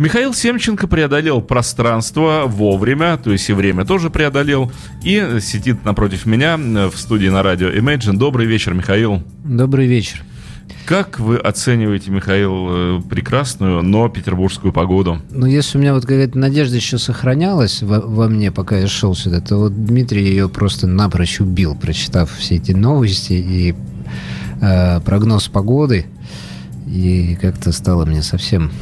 Михаил Семченко преодолел пространство вовремя, то есть и время тоже преодолел, и сидит напротив меня в студии на радио Imagine. Добрый вечер, Михаил. Добрый вечер. Как вы оцениваете, Михаил, э, прекрасную, но петербургскую погоду? Ну, если у меня вот какая-то надежда еще сохранялась во, во мне, пока я шел сюда, то вот Дмитрий ее просто напрочь убил, прочитав все эти новости и э, прогноз погоды. И как-то стало мне совсем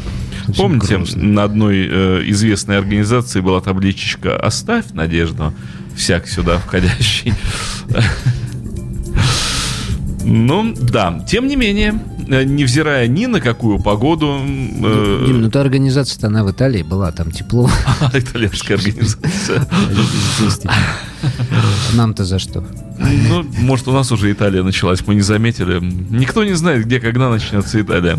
Помните, грустно. на одной э, известной организации была табличечка «Оставь надежду, всяк сюда входящий». Ну, да. Тем не менее, э, невзирая ни на какую погоду... Э... Дим, ну та организация-то она в Италии была, там тепло. Итальянская организация. Нам-то за что? Ну, может, у нас уже Италия началась, мы не заметили. Никто не знает, где, когда начнется Италия.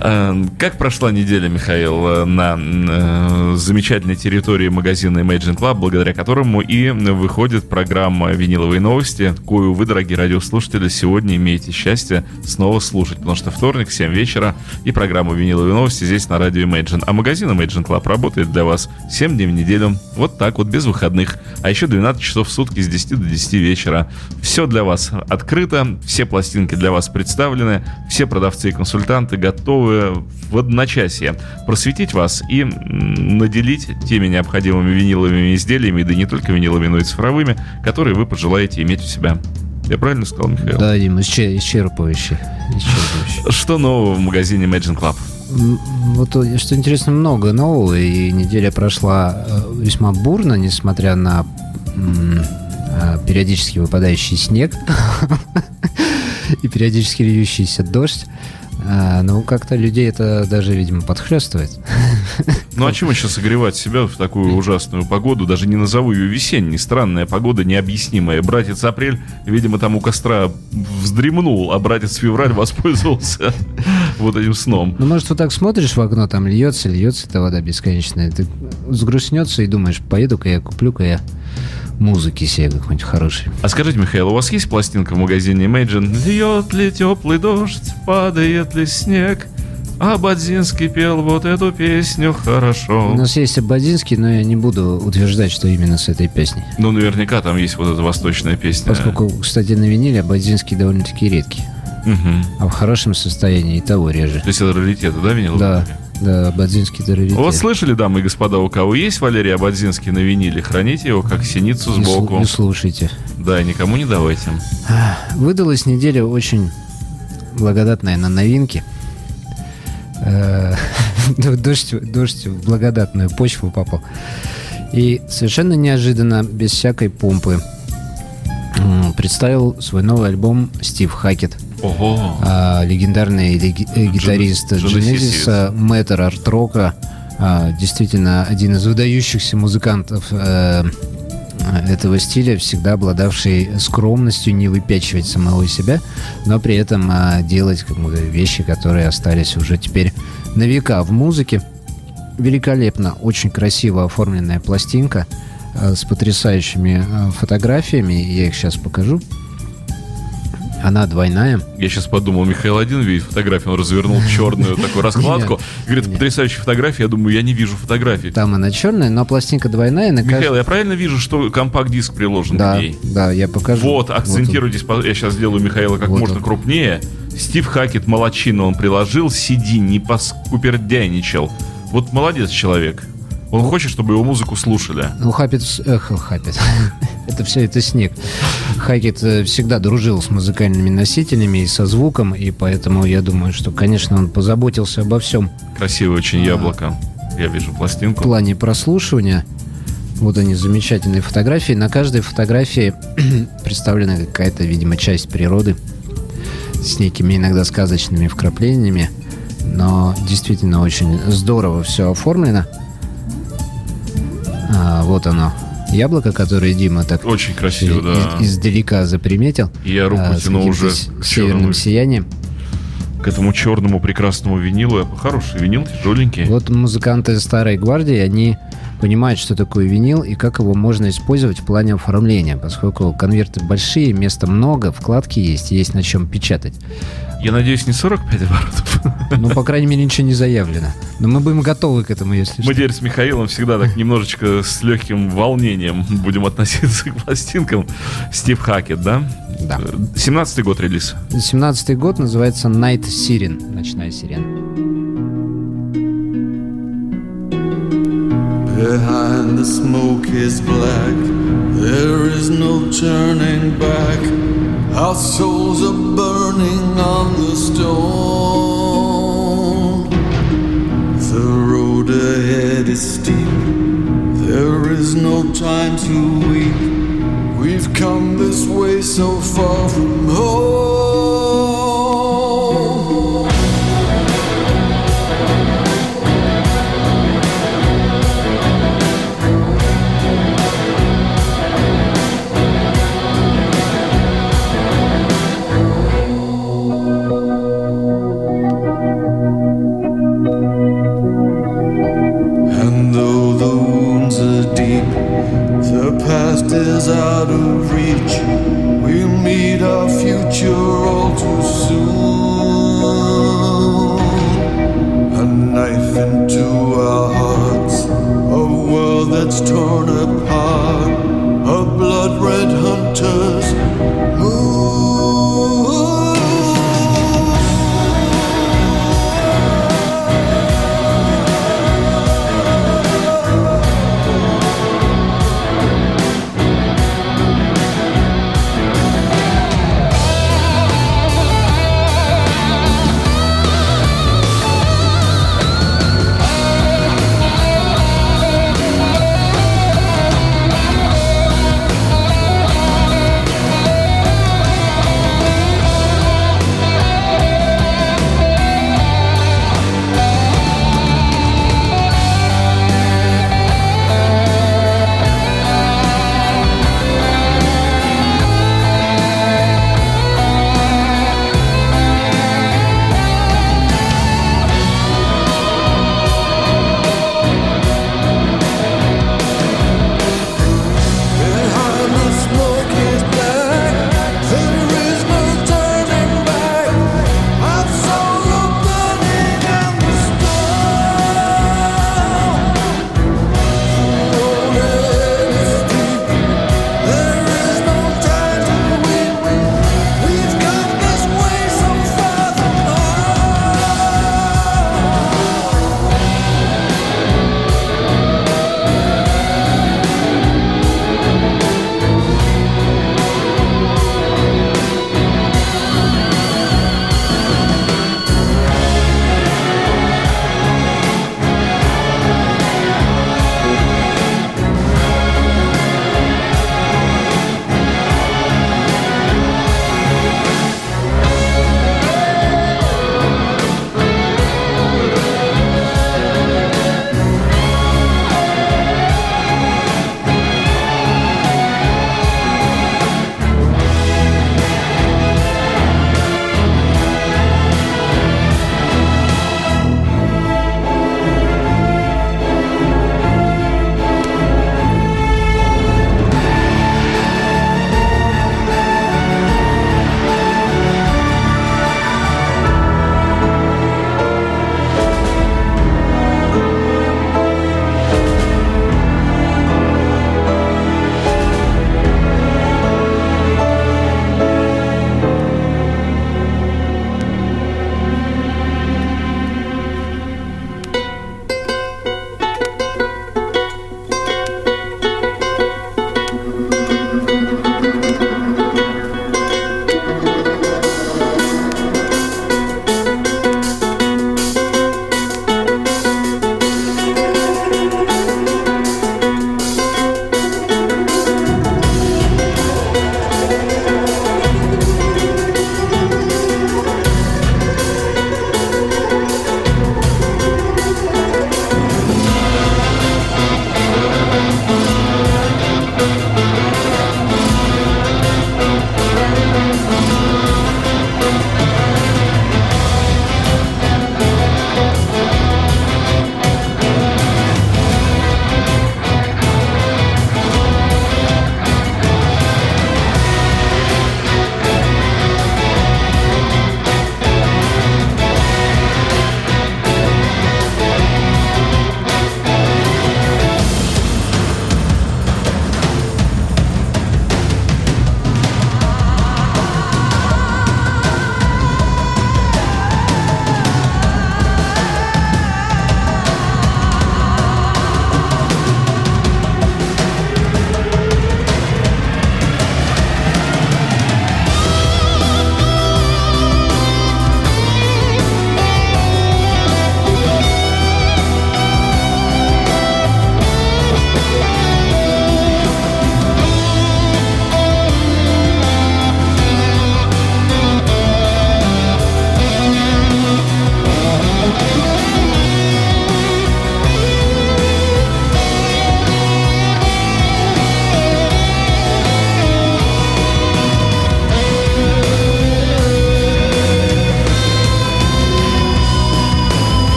Эм, как прошла неделя, Михаил, э, на э, замечательной территории магазина Imagine Club, благодаря которому и выходит программа «Виниловые новости», кою вы, дорогие радиослушатели, сегодня имеете счастье снова слушать, потому что вторник, 7 вечера, и программа «Виниловые новости» здесь на радио Imagine. А магазин Imagine Club работает для вас 7 дней в неделю, вот так вот, без выходных, а еще 12 часов в сутки с 10 до 10 вечера. Все для вас открыто, все пластинки для вас представлены, все продавцы и консультанты готовы готовы в одночасье просветить вас и наделить теми необходимыми виниловыми изделиями, да не только виниловыми, но и цифровыми, которые вы пожелаете иметь у себя. Я правильно сказал, Михаил? Да, Дим, исчерпывающе. исчерпывающе. Что нового в магазине Imagine Club? Вот, что интересно, много нового, и неделя прошла э, весьма бурно, несмотря на э, периодически выпадающий снег и периодически льющийся дождь. А, ну, как-то людей это даже, видимо, подхлестывает. Ну, а чему сейчас согревать себя в такую ужасную погоду? Даже не назову ее весенней. Странная погода, необъяснимая. Братец Апрель, видимо, там у костра вздремнул, а братец Февраль воспользовался вот этим сном. Ну, может, вот так смотришь в окно, там льется, льется эта вода бесконечная. Ты сгрустнется и думаешь, поеду-ка я, куплю-ка я музыки себе какой-нибудь хороший. А скажите, Михаил, у вас есть пластинка в магазине Imagine? Льет ли теплый дождь, падает ли снег? А Бадзинский пел вот эту песню хорошо. У нас есть Абадзинский, но я не буду утверждать, что именно с этой песней. Ну, наверняка там есть вот эта восточная песня. Поскольку, кстати, на виниле Абадзинский довольно-таки редкий. Угу. А в хорошем состоянии и того реже. То есть это раритеты, да, винил? Да. Да, Абадзинский это Вот слышали, дамы и господа, у кого есть Валерий Абадзинский на виниле, храните его как синицу сбоку. Не, не слушайте. Да, никому не давайте. Выдалась неделя очень благодатная на новинки. Э, дождь, дождь в благодатную почву попал. И совершенно неожиданно, без всякой помпы, представил свой новый альбом Стив Хакет – Ого. А, легендарный леги- э, гитарист Genesis, мэтр арт-рока, а, действительно один из выдающихся музыкантов а, этого стиля, всегда обладавший скромностью не выпячивать самого себя, но при этом а, делать как бы, вещи, которые остались уже теперь на века в музыке. Великолепно, очень красиво оформленная пластинка а, с потрясающими фотографиями. Я их сейчас покажу. Она двойная. Я сейчас подумал, Михаил один видит фотографию, он развернул черную такую раскладку. Говорит, потрясающая фотография. Я думаю, я не вижу фотографии. Там она черная, но пластинка двойная. Михаил, я правильно вижу, что компакт-диск приложен да, к ней? Да, я покажу. Вот, акцентируйтесь. Я сейчас сделаю Михаила как можно крупнее. Стив Хакет молочину он приложил, сиди, не поскупердяйничал. Вот молодец человек. Он хочет, чтобы его музыку слушали. Ну, Хаппет... Эх, Хаппет. это все, это снег. Хакет э, всегда дружил с музыкальными носителями и со звуком, и поэтому я думаю, что, конечно, он позаботился обо всем. Красивое очень яблоко. Я вижу пластинку. В плане прослушивания. Вот они, замечательные фотографии. На каждой фотографии представлена какая-то, видимо, часть природы с некими иногда сказочными вкраплениями. Но действительно очень здорово все оформлено. А, вот оно. Яблоко, которое Дима так очень красиво, да. Из, издалека заприметил. Я руку а, тяну уже к северным сиянием. К этому черному прекрасному винилу. Хороший винил, тяжеленький. Вот музыканты старой гвардии, они понимают, что такое винил и как его можно использовать в плане оформления, поскольку конверты большие, места много, вкладки есть, есть на чем печатать. Я надеюсь, не 45 оборотов. Ну, по крайней мере, ничего не заявлено. Но мы будем готовы к этому, если Мы что. теперь с Михаилом всегда так немножечко с легким волнением будем относиться к пластинкам. Стив Хакет, да? Да. 17-й год релиз. 17-й год называется Night Siren, ночная сирена. Behind the smoke is black. There is no turning back. Our souls are burning on the stone. The road ahead is steep. There is no time to weep. We've come this way so far from home. Is out of reach. We'll meet our future all too soon. A knife into our hearts, a world that's torn apart, a blood red hunter's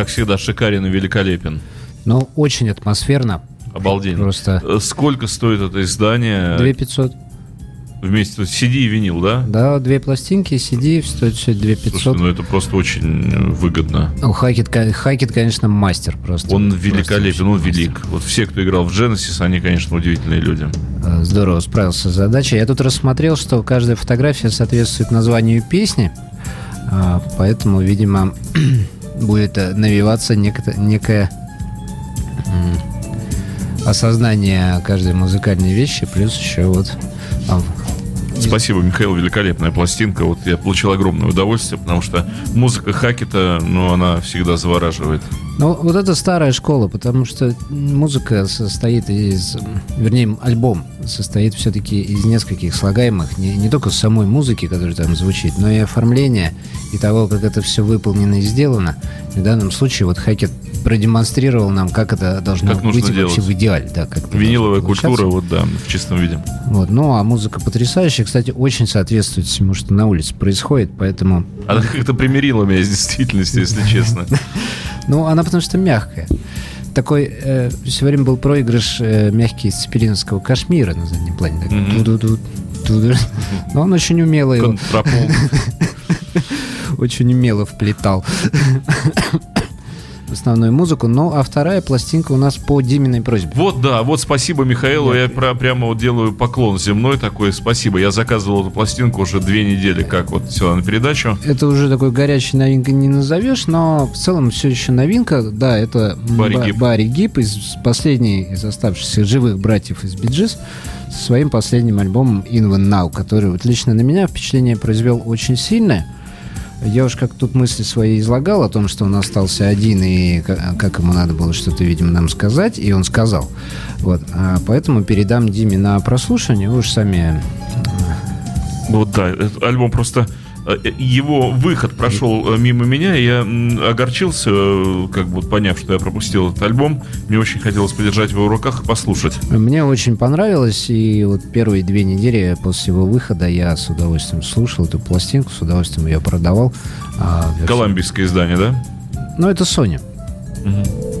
как всегда, шикарен и великолепен. Ну, очень атмосферно. Обалденно. Просто... Э, сколько стоит это издание? 2500. Вместе с CD и винил, да? Да, две пластинки, CD стоит все 2500. Слушай, ну это просто очень выгодно. Ну, Хакет, Хакет, конечно, мастер просто. Он великолепен, он велик. Вот все, кто играл в Genesis, они, конечно, удивительные люди. Э, здорово справился с задачей. Я тут рассмотрел, что каждая фотография соответствует названию песни, а, поэтому, видимо, будет э, навиваться некое, некое осознание каждой музыкальной вещи, плюс еще вот Спасибо, Михаил, великолепная пластинка. Вот я получил огромное удовольствие, потому что музыка Хакета, ну, она всегда завораживает. Ну, вот это старая школа, потому что музыка состоит из... Вернее, альбом состоит все-таки из нескольких слагаемых, не, не только самой музыки, которая там звучит, но и оформления, и того, как это все выполнено и сделано. В данном случае вот Хакет продемонстрировал нам, как это должно как быть делать. вообще в идеале. Да, как Виниловая культура, вот да, в чистом виде. Вот, ну, а музыка потрясающая, кстати, очень соответствует всему, что на улице происходит, поэтому... Она как-то примирила меня с действительностью, если честно. Ну, она потому что мягкая. Такой э, все время был проигрыш э, мягкий из цепелиновского кашмира на заднем плане. Но он очень умело его... Очень умело вплетал основную музыку, ну а вторая пластинка у нас по Диминой просьбе. Вот, да, вот спасибо Михаилу, я, я про, прямо вот делаю поклон земной такой, спасибо. Я заказывал эту пластинку уже две недели, как вот все на передачу. Это уже такой горячей новинкой не назовешь, но в целом все еще новинка, да, это Барри Гип, Барри Гип из последней из оставшихся живых братьев из Биджис со своим последним альбомом In When Now, который вот лично на меня впечатление произвел очень сильное. Я уж как тут мысли свои излагал о том, что он остался один, и как ему надо было что-то, видимо, нам сказать, и он сказал. Вот. А поэтому передам Диме на прослушивание, вы уж сами... Вот да, этот альбом просто Э, его выход прошел э, мимо меня, и я огорчился, э, как бы поняв, что я пропустил этот альбом. Мне очень хотелось подержать его в руках и послушать. Мне очень понравилось, и вот первые две недели после его выхода я с удовольствием слушал эту пластинку, с удовольствием ее продавал. А, Колумбийское издание, да? Ну, это Sony. Угу.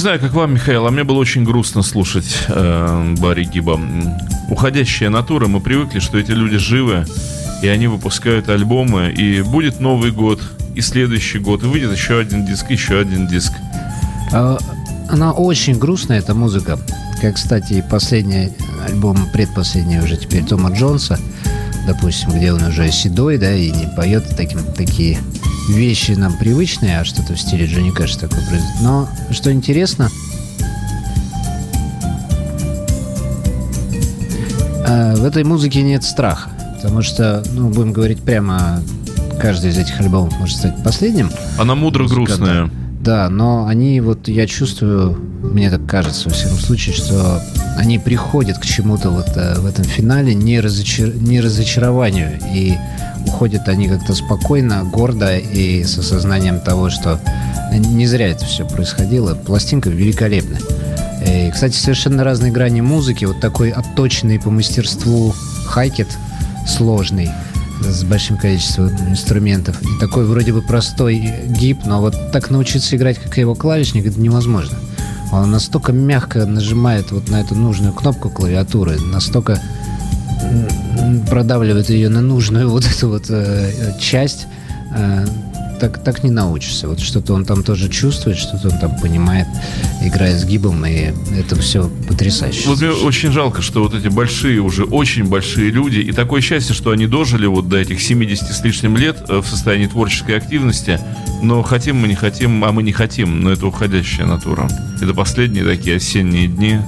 Знаю, как вам, Михаил, а мне было очень грустно слушать э, Барри Гиба. Уходящая натура, мы привыкли, что эти люди живы, и они выпускают альбомы, и будет Новый год, и следующий год, и выйдет еще один диск, еще один диск. А, она очень грустная, эта музыка. Как, кстати, и последний альбом, предпоследний уже теперь Тома Джонса, допустим, где он уже седой, да, и не поет таким, такие вещи нам привычные, а что-то в стиле Джонни Кэш такое произойдет. Но что интересно, э, в этой музыке нет страха. Потому что, ну, будем говорить прямо, каждый из этих альбомов может стать последним. Она мудро грустная. Да, но они, вот я чувствую, мне так кажется, во всяком случае, что они приходят к чему-то вот э, в этом финале, не, разочар... не разочарованию. И уходят они как-то спокойно, гордо и с осознанием того, что не зря это все происходило. Пластинка великолепная. И, кстати, совершенно разные грани музыки. Вот такой отточенный по мастерству хайкет сложный с большим количеством инструментов. И такой вроде бы простой гип, но вот так научиться играть, как его клавишник, это невозможно. Он настолько мягко нажимает вот на эту нужную кнопку клавиатуры, настолько продавливает ее на нужную вот эту вот э, часть, э, так, так не научишься. Вот что-то он там тоже чувствует, что-то он там понимает, играя с гибом, и это все потрясающе. Вот мне очень жалко, что вот эти большие, уже очень большие люди, и такое счастье, что они дожили вот до этих 70 с лишним лет э, в состоянии творческой активности, но хотим мы не хотим, а мы не хотим, но это уходящая натура. Это последние такие осенние дни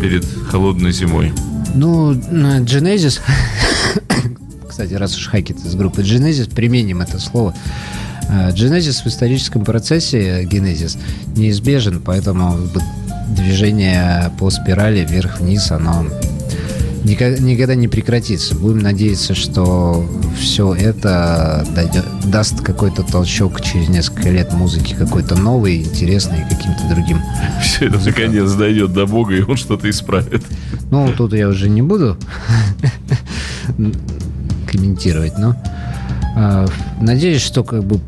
перед холодной зимой. Ну, Genesis, кстати, раз уж Хакет из группы Genesis, применим это слово. Genesis в историческом процессе, генезис, неизбежен, поэтому движение по спирали вверх-вниз, оно никогда не прекратится. Будем надеяться, что все это дойдет, даст какой-то толчок через несколько лет музыки, какой-то новый, интересный, каким-то другим. Все это наконец дойдет до Бога, и он что-то исправит. Ну, тут я уже не буду комментировать, но э, надеюсь, что как бы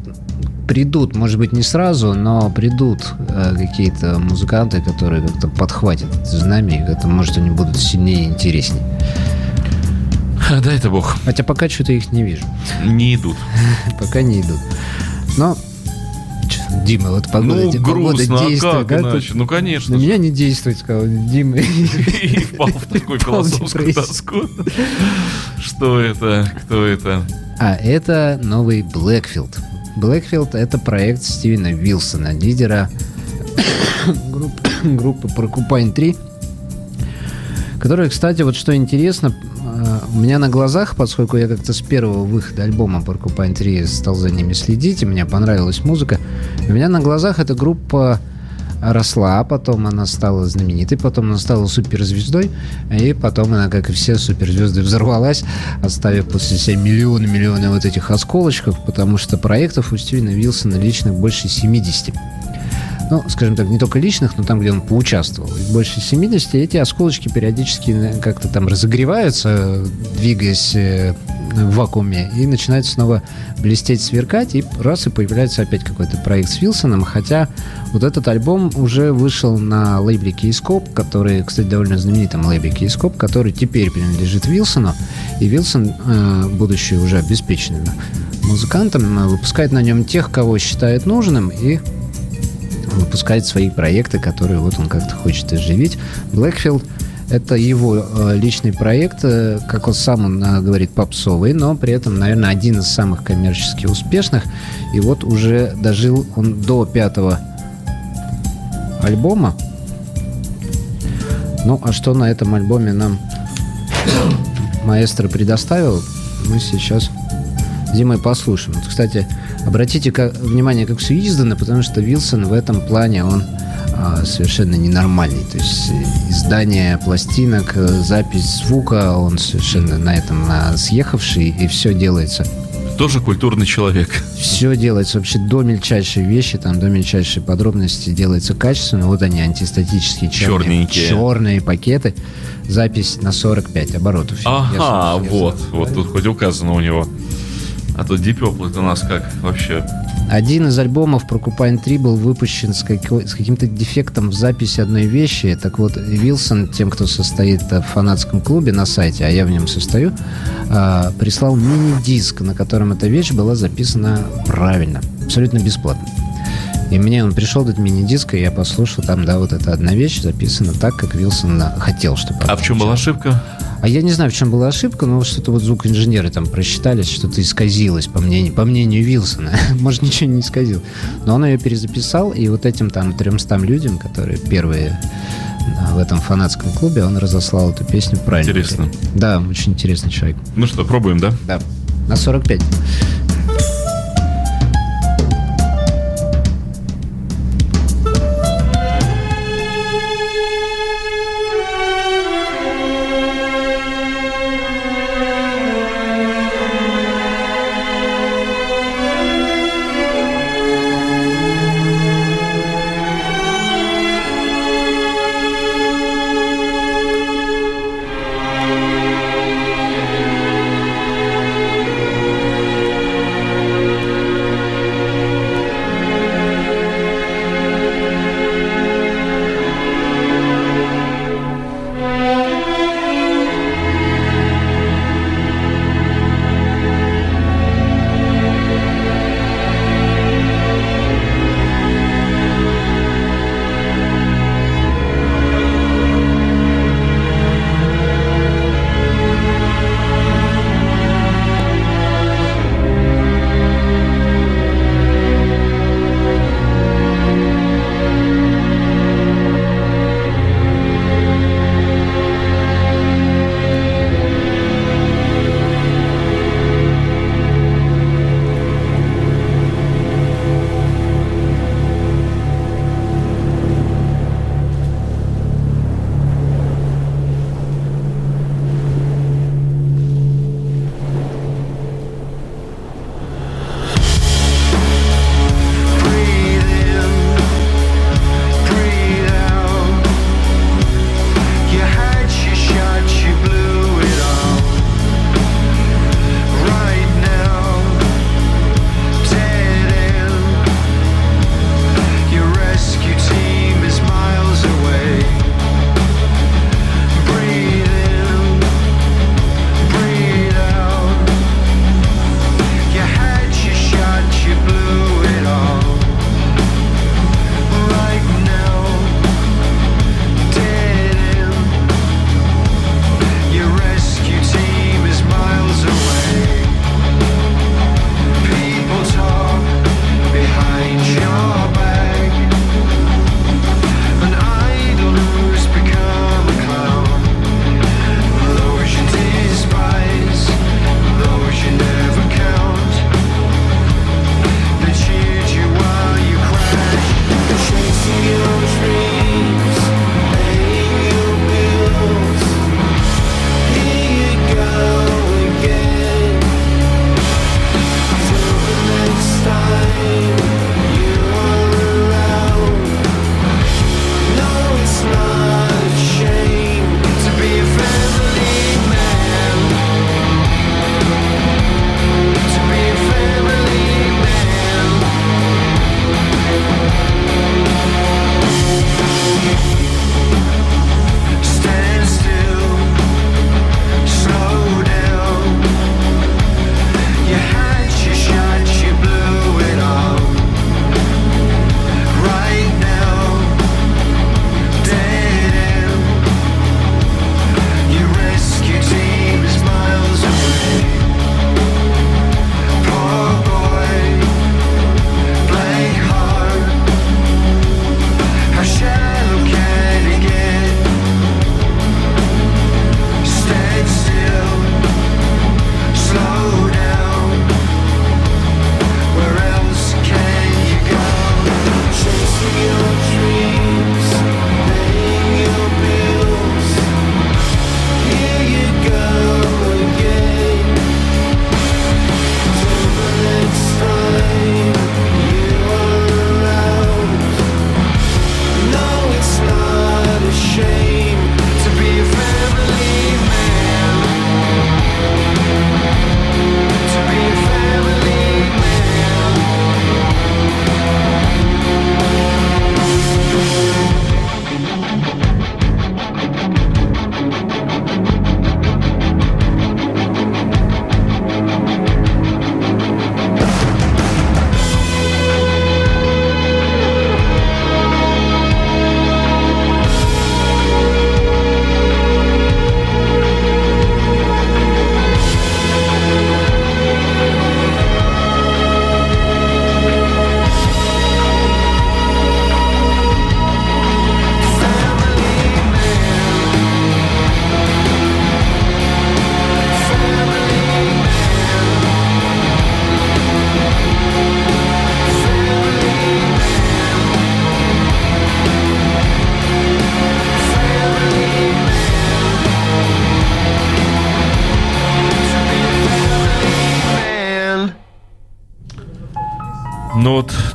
придут, может быть, не сразу, но придут э, какие-то музыканты, которые как-то подхватят это знамя, и как-то, может, они будут сильнее и интереснее. Да, это бог. Хотя пока что-то их не вижу. Не идут. пока не идут. Но Дима, вот погода, ну, грустно, погода действует. А как иначе? Ну, конечно. На меня не действует, сказал Дима. И впал в такую философскую тоску. Что это? Кто это? А это новый Блэкфилд. Блэкфилд — это проект Стивена Вилсона, лидера группы, группы Porcupine 3, которая, кстати, вот что интересно, э, у меня на глазах, поскольку я как-то с первого выхода альбома Porcupine 3 стал за ними следить, и мне понравилась музыка, у меня на глазах эта группа росла, потом она стала знаменитой, потом она стала суперзвездой, и потом она, как и все суперзвезды, взорвалась, оставив после себя миллионы, миллионы вот этих осколочков, потому что проектов у Стивена Вилсона личных больше 70 ну, скажем так, не только личных, но там, где он поучаствовал. И больше 70 эти осколочки периодически э, как-то там разогреваются, двигаясь э, в вакууме, и начинают снова блестеть, сверкать, и раз, и появляется опять какой-то проект с Вилсоном, хотя вот этот альбом уже вышел на лейбле Кейскоп, который, кстати, довольно знаменитом лейбле Кейскоп, который теперь принадлежит Вилсону, и Вилсон, э, будучи уже обеспеченным музыкантом, выпускает на нем тех, кого считает нужным, и выпускает свои проекты, которые вот он как-то хочет оживить. Blackfield это его э, личный проект, э, как он сам он э, говорит, попсовый, но при этом, наверное, один из самых коммерчески успешных. И вот уже дожил он до пятого альбома. Ну, а что на этом альбоме нам маэстро предоставил, мы сейчас зимой послушаем. Вот, кстати, Обратите как, внимание, как все издано, потому что Вилсон в этом плане, он а, совершенно ненормальный. То есть э, издание пластинок, э, запись звука, он совершенно на этом на, съехавший, и все делается. Тоже культурный человек. Все делается вообще до мельчайшей вещи, там до мельчайшей подробности делается качественно. Вот они, антистатические черные, Черненькие. черные пакеты. Запись на 45 оборотов. Ага, я, вот, я вот тут хоть указано у него. А то Deep Purple это у нас как вообще? Один из альбомов Porcupine 3 был выпущен с, какой, с каким-то дефектом в записи одной вещи. Так вот, Вилсон, тем, кто состоит в фанатском клубе на сайте, а я в нем состою, э, прислал мини-диск, на котором эта вещь была записана правильно, абсолютно бесплатно. И мне он пришел этот мини-диск, и я послушал, там, да, вот эта одна вещь записана так, как Вилсон хотел, чтобы... А в чем была ошибка? А я не знаю, в чем была ошибка, но что-то вот звукоинженеры там просчитались, что-то исказилось, по мнению, по мнению Вилсона. Может, ничего не исказил. Но он ее перезаписал, и вот этим там 300 людям, которые первые в этом фанатском клубе, он разослал эту песню правильно. Интересно. Да, очень интересный человек. Ну что, пробуем, да? Да. На 45.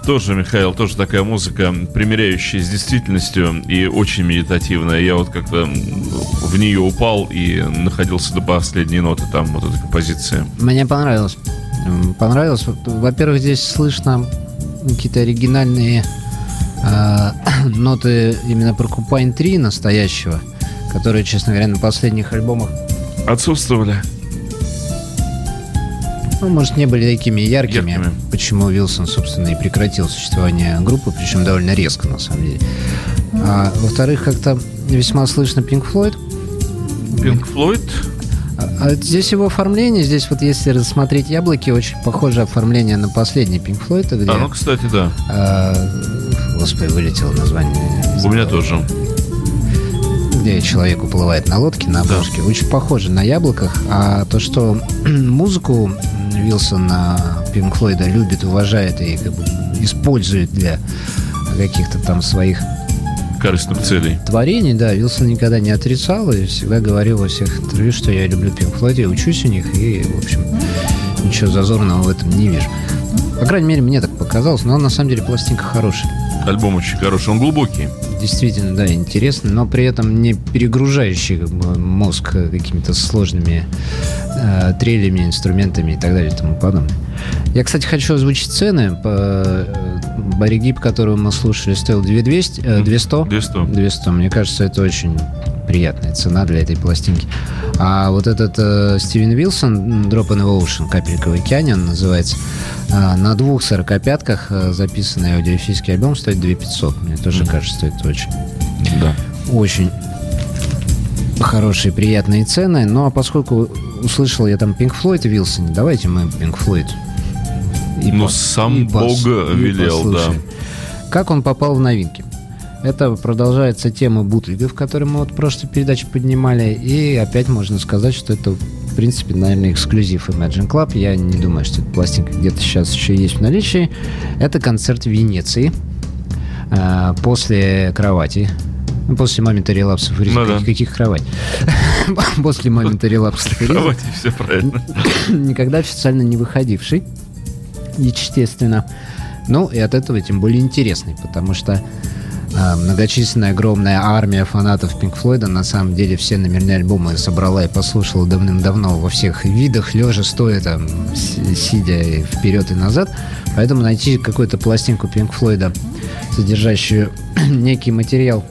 Тоже, Михаил, тоже такая музыка, примеряющая с действительностью и очень медитативная. Я вот как-то в нее упал и находился до последней ноты там вот этой композиции. Мне понравилось. Понравилось. Во-первых, здесь слышно какие-то оригинальные э, ноты именно про Купайн 3 настоящего, которые, честно говоря, на последних альбомах отсутствовали. Ну, может, не были такими яркими, Яркими. почему Вилсон, собственно, и прекратил существование группы, причем довольно резко, на самом деле. А, во-вторых, как-то весьма слышно. Пинк Флойд? А, а здесь его оформление, здесь вот если рассмотреть яблоки, очень похоже оформление на последний Pink Floyd, где... А, ну, кстати, да. а, господи, вылетело название. У меня тоже. где человек уплывает на лодке на обложке, очень похоже на яблоках. А то, что музыку Вилсон на Пинк Флойда любит, уважает и как бы использует для каких-то там своих Корыстных целей. творений, да, Вилсон никогда не отрицал и всегда говорил во всех интервью, что я люблю Пинк Флойд, я учусь у них и, в общем, ничего зазорного в этом не вижу. По крайней мере, мне так показалось, но на самом деле пластинка хорошая. Альбом очень хороший, он глубокий. Действительно, да, интересный, но при этом не перегружающий как бы, мозг какими-то сложными э, трелями, инструментами и так далее и тому подобное. Я, кстати, хочу озвучить цены. По, э, Барри Гиб, которого мы слушали, стоил 2200, э, 200. 200. 200. Мне кажется, это очень приятная цена для этой пластинки. А вот этот э, Стивен Вилсон, Drop in the Ocean, Капелька в океане он называется, э, на двух сорокопятках э, записанный аудиофильский альбом стоит 2500. Мне тоже кажется, это очень Да. очень хорошие, приятные цены. Ну, а поскольку услышал я там Pink Floyd и Вилсон, давайте мы Pink Floyd. и Ну, пос- сам и Бог и велел, послушаем. Как он попал в новинки? Это продолжается тема бутлигов, которые мы вот в прошлой передаче поднимали. И опять можно сказать, что это, в принципе, наверное, эксклюзив Imagine Club. Я не думаю, что эта пластинка где-то сейчас еще есть в наличии. Это концерт в Венеции. А, После кровати. Ну, После момента релапсов Ну да. Каких кровать? После момента релапсов ритма Кровати, все правильно. никогда официально не выходивший, естественно. Ну, и от этого тем более интересный, потому что многочисленная огромная армия фанатов Пинк Флойда на самом деле все номерные альбомы собрала и послушала давным-давно во всех видах, лежа, стоя там, сидя и вперед и назад. Поэтому найти какую-то пластинку Пинк Флойда, содержащую некий материал,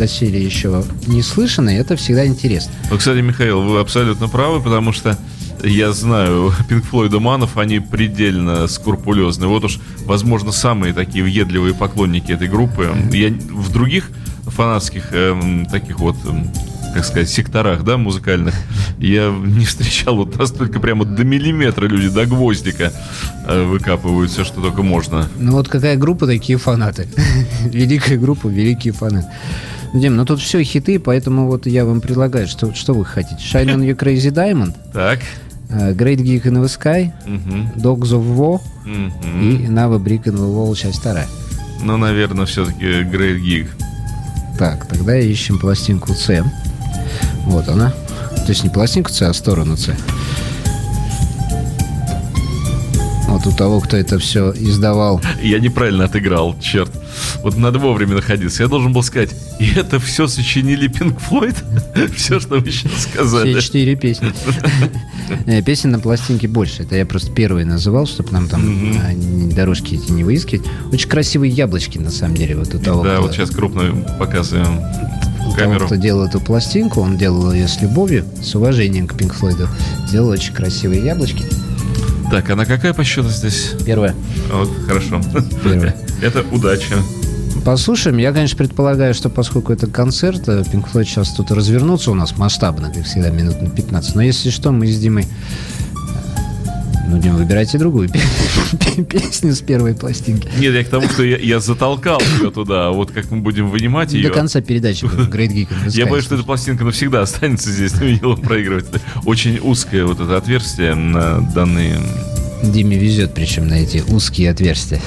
доселе еще не слышанный, это всегда интересно. Ну, кстати, Михаил, вы абсолютно правы, потому что я знаю Пинк Флойдоманов, они предельно скрупулезны. Вот уж, возможно, самые такие въедливые поклонники этой группы. Я в других фанатских эм, таких вот, эм, как сказать, секторах, да, музыкальных, я не встречал вот настолько прямо до миллиметра люди, до гвоздика э, выкапывают все, что только можно. Ну вот какая группа, такие фанаты. Великая группа, великие фанаты. Дим, ну тут все хиты, поэтому вот я вам предлагаю, что, что вы хотите? Shine on you crazy diamond, Так. Э, Great Geek in the Sky, Мгм. Dogs of War Мгм. и Nava Brick in the Wall, часть вторая. Ну, наверное, все-таки Great Gig. Так, тогда ищем пластинку С. Вот она. То есть не пластинку С, а сторону С. Вот у того, кто это все издавал. Я неправильно отыграл, черт. Вот надо вовремя находиться. Я должен был сказать, и это все сочинили Пинк Флойд? Все, что вы сейчас сказали. Все четыре песни. Э, Песен на пластинке больше. Это я просто первые называл, чтобы нам там а, дорожки эти не выискивать. Очень красивые яблочки, на самом деле, вот у того, Да, вот сейчас крупно показываем того, камеру. кто делал эту пластинку. Он делал ее с любовью, с уважением к Пинк Флойду. Сделал очень красивые яблочки. Так, она какая по счету здесь? Первое. Вот, хорошо. Первое. Это удача. Послушаем. Я, конечно, предполагаю, что поскольку это концерт, э, Pink Floyd сейчас тут развернутся у нас масштабно, как всегда, минут на 15. Но если что, мы с Димой... э, Ну, Дим, выбирайте другую пе- песню с первой пластинки. Нет, я к тому, что я, я затолкал ее туда, а вот как мы будем вынимать ее... До конца передачи Great Geek Я боюсь, что эта пластинка навсегда останется здесь на виниловом проигрывателе. Очень узкое вот это отверстие на данные... Диме везет, причем на эти узкие отверстия.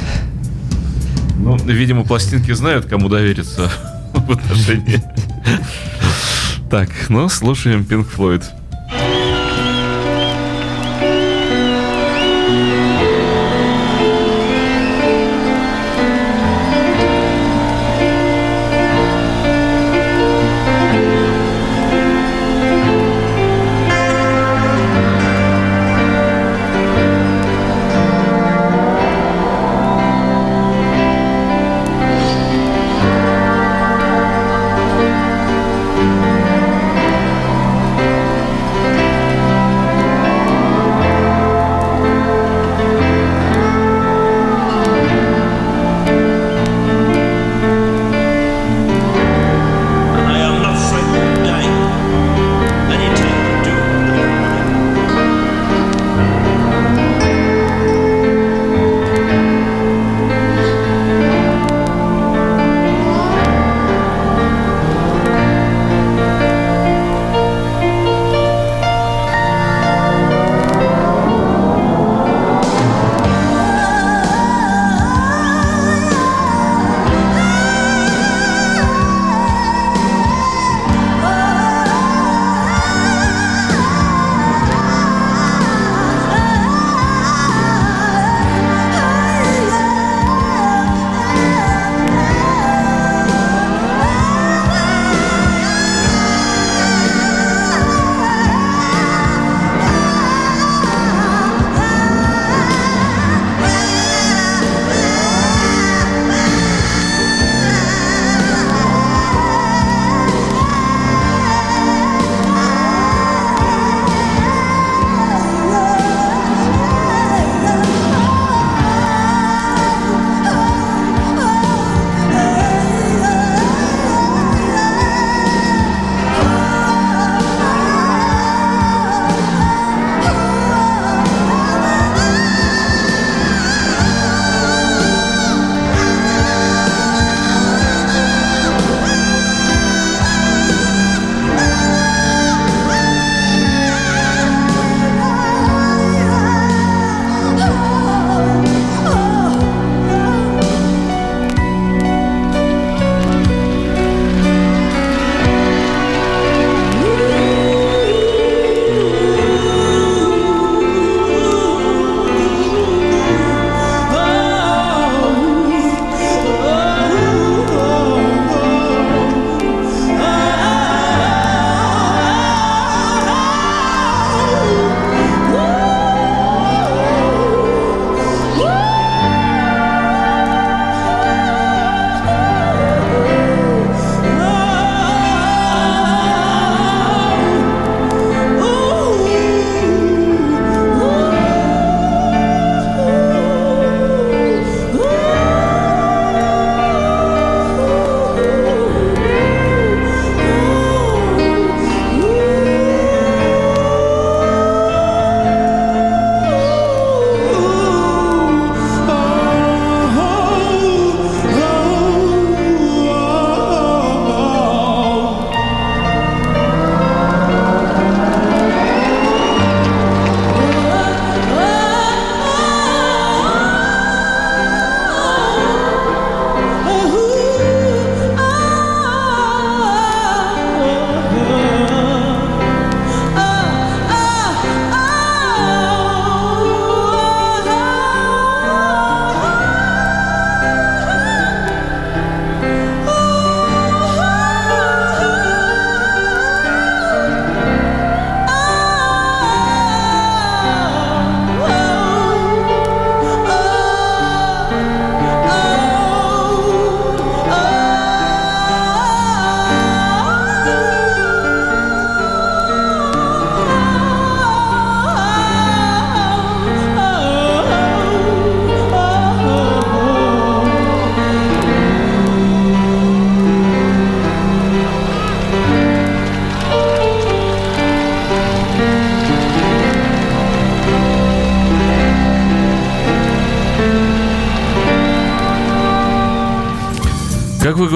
Ну, видимо, пластинки знают, кому довериться в отношении. Так, ну, слушаем Pink Floyd.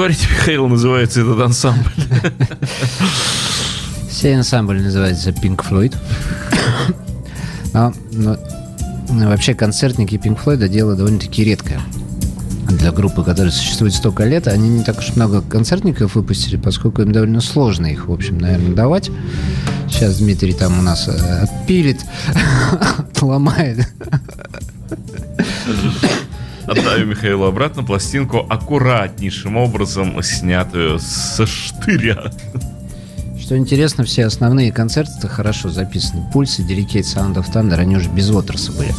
Говорите, Михаил, называется этот ансамбль? Сей ансамбль называется Pink Floyd. Но, но вообще концертники Pink Floyd дело довольно-таки редкое для группы, которая существует столько лет, они не так уж много концертников выпустили, поскольку им довольно сложно их, в общем, наверное, давать. Сейчас Дмитрий там у нас э, отпилит, отломает. Отдаю Михаилу обратно пластинку аккуратнейшим образом, снятую со штыря. Что интересно, все основные концерты хорошо записаны. Пульсы, Delicate Sound of Thunder, они уже без отраса были.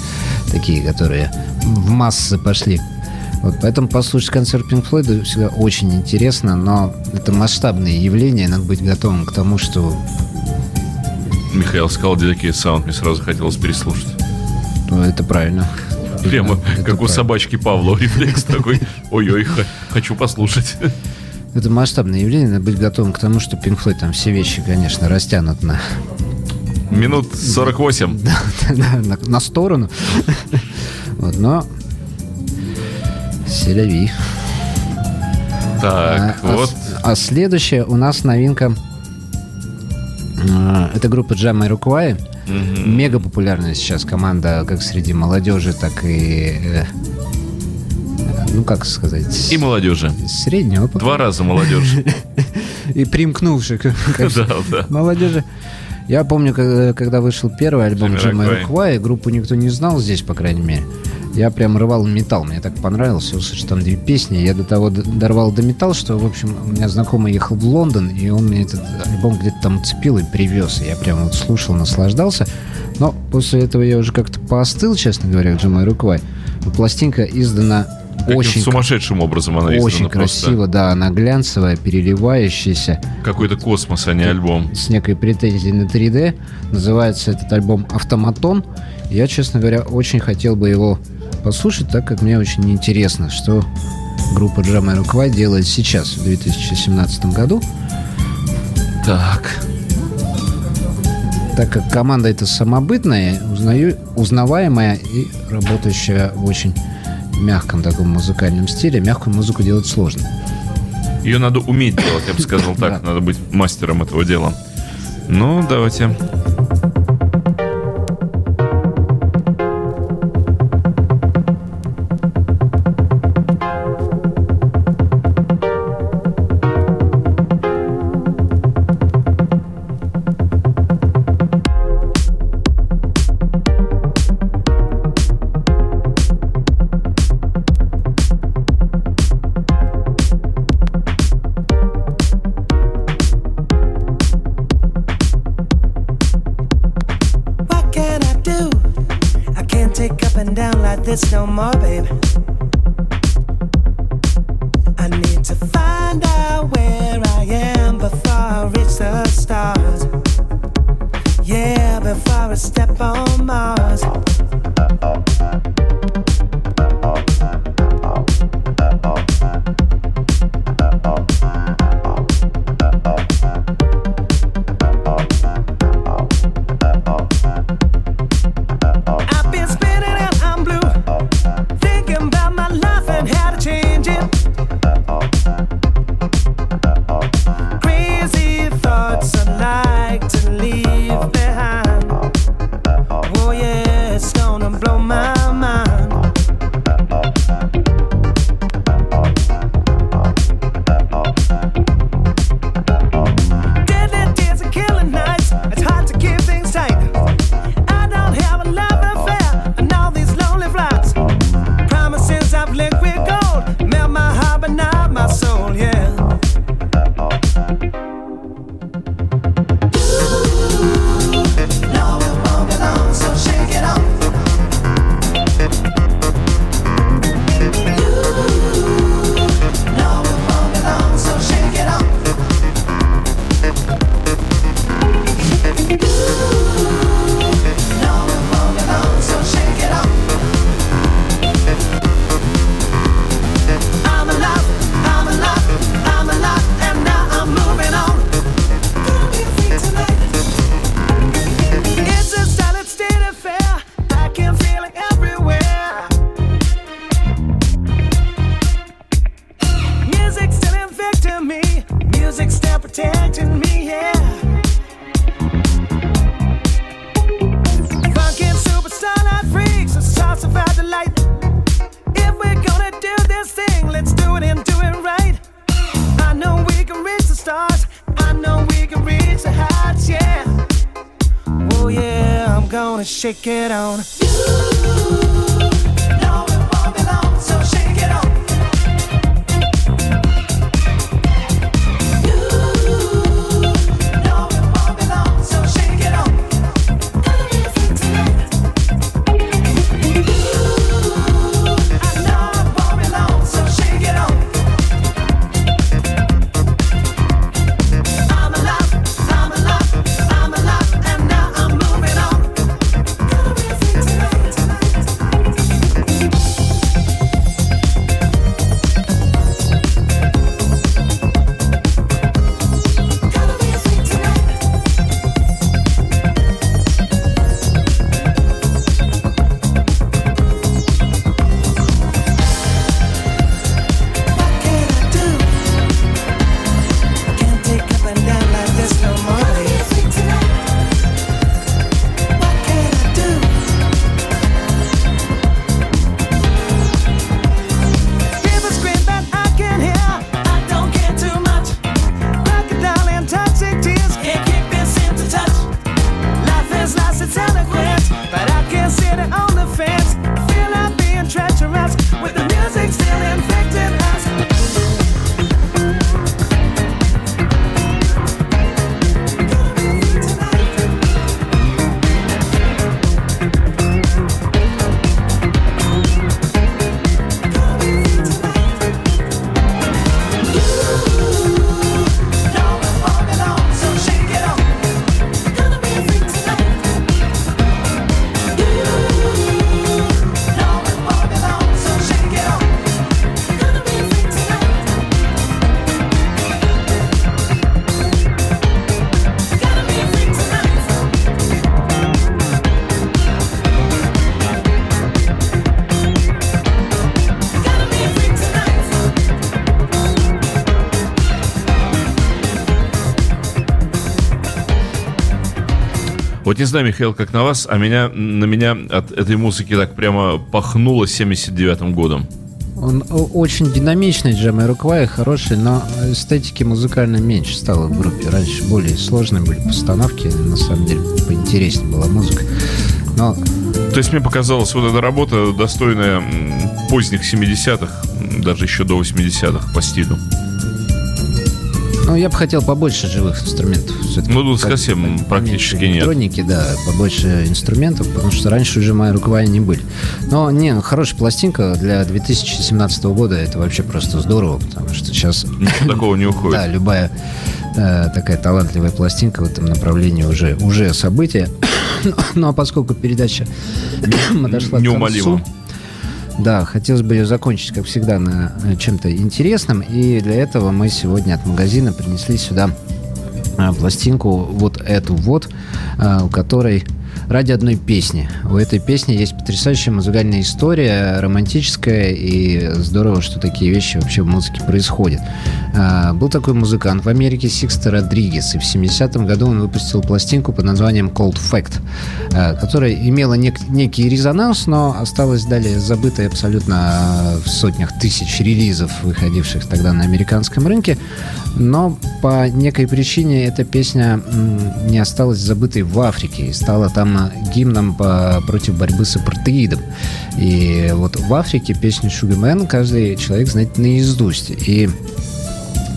Такие, которые в массы пошли. Вот, поэтому послушать концерт Pink Floyd всегда очень интересно, но это масштабное явление, надо быть готовым к тому, что... Михаил сказал Delicate Sound, мне сразу хотелось переслушать. Ну, это правильно. Прямо как у собачки Павла рефлекс такой, ой-ой, хочу послушать. Это масштабное явление, надо быть готовым к тому, что Pink Floyd там все вещи, конечно, растянут на... Минут 48. Да, да, на, на сторону. Вот, но Селяви. Так, а, вот. А, а следующая у нас новинка. А, это группа Джама Руквай. Угу. Мега популярная сейчас команда как среди молодежи, так и э, ну как сказать... И молодежи. Среднего. Два раза молодежи. И примкнувших. Да, да. Молодежи. Я помню, когда вышел первый альбом Джима Руквай, группу никто не знал здесь, по крайней мере. Я прям рвал металл, мне так понравилось, услышать там две песни. Я до того дорвал до металл, что, в общем, у меня знакомый ехал в Лондон, и он мне этот альбом где-то там цепил и привез. И я прям вот слушал, наслаждался. Но после этого я уже как-то поостыл, честно говоря, Джимай Руквай. Пластинка издана очень сумасшедшим образом она Очень красиво, просто. да, она глянцевая, переливающаяся. Какой-то космос, а не альбом. С некой претензией на 3D. Называется этот альбом «Автоматон». Я, честно говоря, очень хотел бы его послушать, так как мне очень интересно, что группа Jamiroquai делает сейчас, в 2017 году. Так. Так как команда эта самобытная, узнаю, узнаваемая и работающая в очень мягком таком музыкальном стиле, мягкую музыку делать сложно. Ее надо уметь делать, я бы сказал так. Надо быть мастером этого дела. Ну, давайте. Shake it on. Вот не знаю, Михаил, как на вас, а меня, на меня от этой музыки так прямо пахнуло 79-м годом. Он очень динамичный, Джамайроквай, хороший, но эстетики музыкально меньше стало в группе. Раньше более сложные были постановки, на самом деле поинтереснее была музыка. Но То есть мне показалась вот эта работа достойная поздних 70-х, м, даже еще до 80-х по стилю. Ну, я бы хотел побольше живых инструментов. Все-таки Ну, тут как- совсем практически нет. электроники, да, побольше инструментов, потому что раньше уже мои рукава не были. Но, не, ну, хорошая пластинка для 2017 года, это вообще просто здорово, потому что сейчас Ничего такого не уходит. Да, любая э, такая талантливая пластинка в этом направлении уже, уже событие. ну а поскольку передача подошла к Неумолимо. Да, хотелось бы ее закончить, как всегда, на э, чем-то интересном. И для этого мы сегодня от магазина принесли сюда а, пластинку вот эту вот, а, у которой ради одной песни. У этой песни есть потрясающая музыкальная история, романтическая, и здорово, что такие вещи вообще в музыке происходят. А, Был такой музыкант в Америке Сикста Родригес, и в 70-м году он выпустил пластинку под названием Cold Fact, а, которая имела нек- некий резонанс, но осталась далее забытой абсолютно а, в сотнях тысяч релизов, выходивших тогда на американском рынке. Но по некой причине эта песня не осталась забытой в Африке и стала там а, гимном по- против борьбы с апартеидом. И вот в Африке песню Sugarman каждый человек знает наизусть. И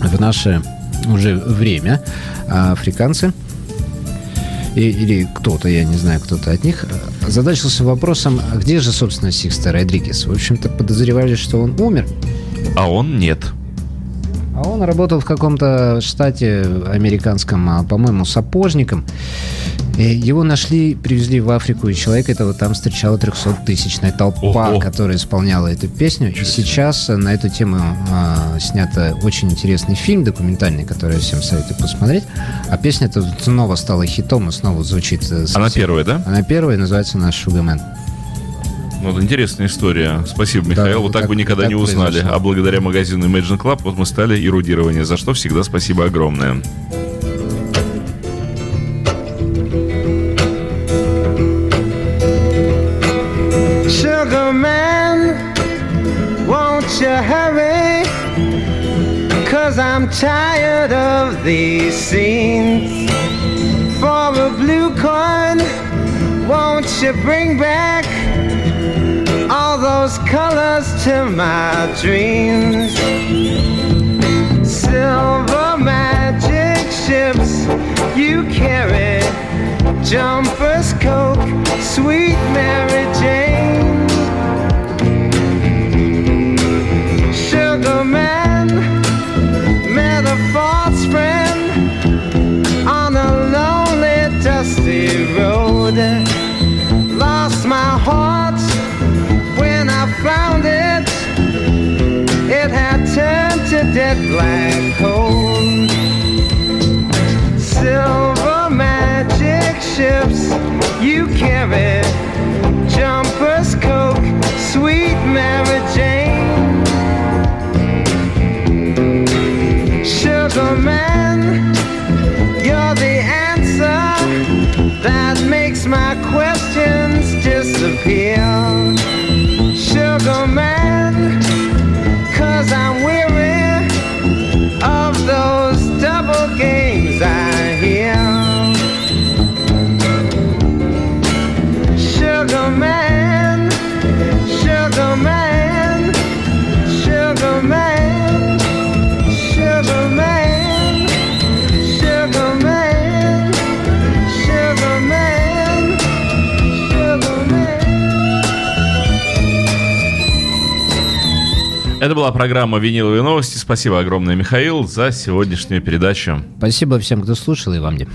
в наше уже время а, африканцы или кто-то, я не знаю, кто-то от них, задачился вопросом, а где же, собственно, Сикста Родригес? В общем-то, подозревали, что он умер, А он нет. Он работал в каком-то штате американском, а, по-моему, сапожником. Его нашли, привезли в Африку, и человек этого там встречала 300-тысячная толпа, Ого. которая исполняла эту песню. И сейчас э, на эту тему а, снят э, очень интересный фильм документальный, который я всем советую посмотреть. А песня эта снова стала хитом и снова звучит. э, Она совсем- первая, да? Она первая, называется она «Sugarman». Вот интересная история. Спасибо, Михаил. Да, вот так, так вы никогда так не узнали. Произошло. А благодаря магазину Imagine Club вот мы стали эрудирование, за что всегда спасибо огромное. Sugar man, won't you hurry? Cause I'm tired of these scenes. For a blue coin, won't you bring back? Those colors to my dreams. Silver magic ships you carry, jumpers, coke, sweet Mary Jane. Sugar man, met a false friend on a lonely, dusty road. Lost my heart found it, it had turned to dead black coal. Silver magic ships you carry, jumpers, coke, sweet Mary Jane. Sugar man, you're the answer that makes my questions disappear Это была программа «Виниловые новости». Спасибо огромное, Михаил, за сегодняшнюю передачу. Спасибо всем, кто слушал, и вам, Дим.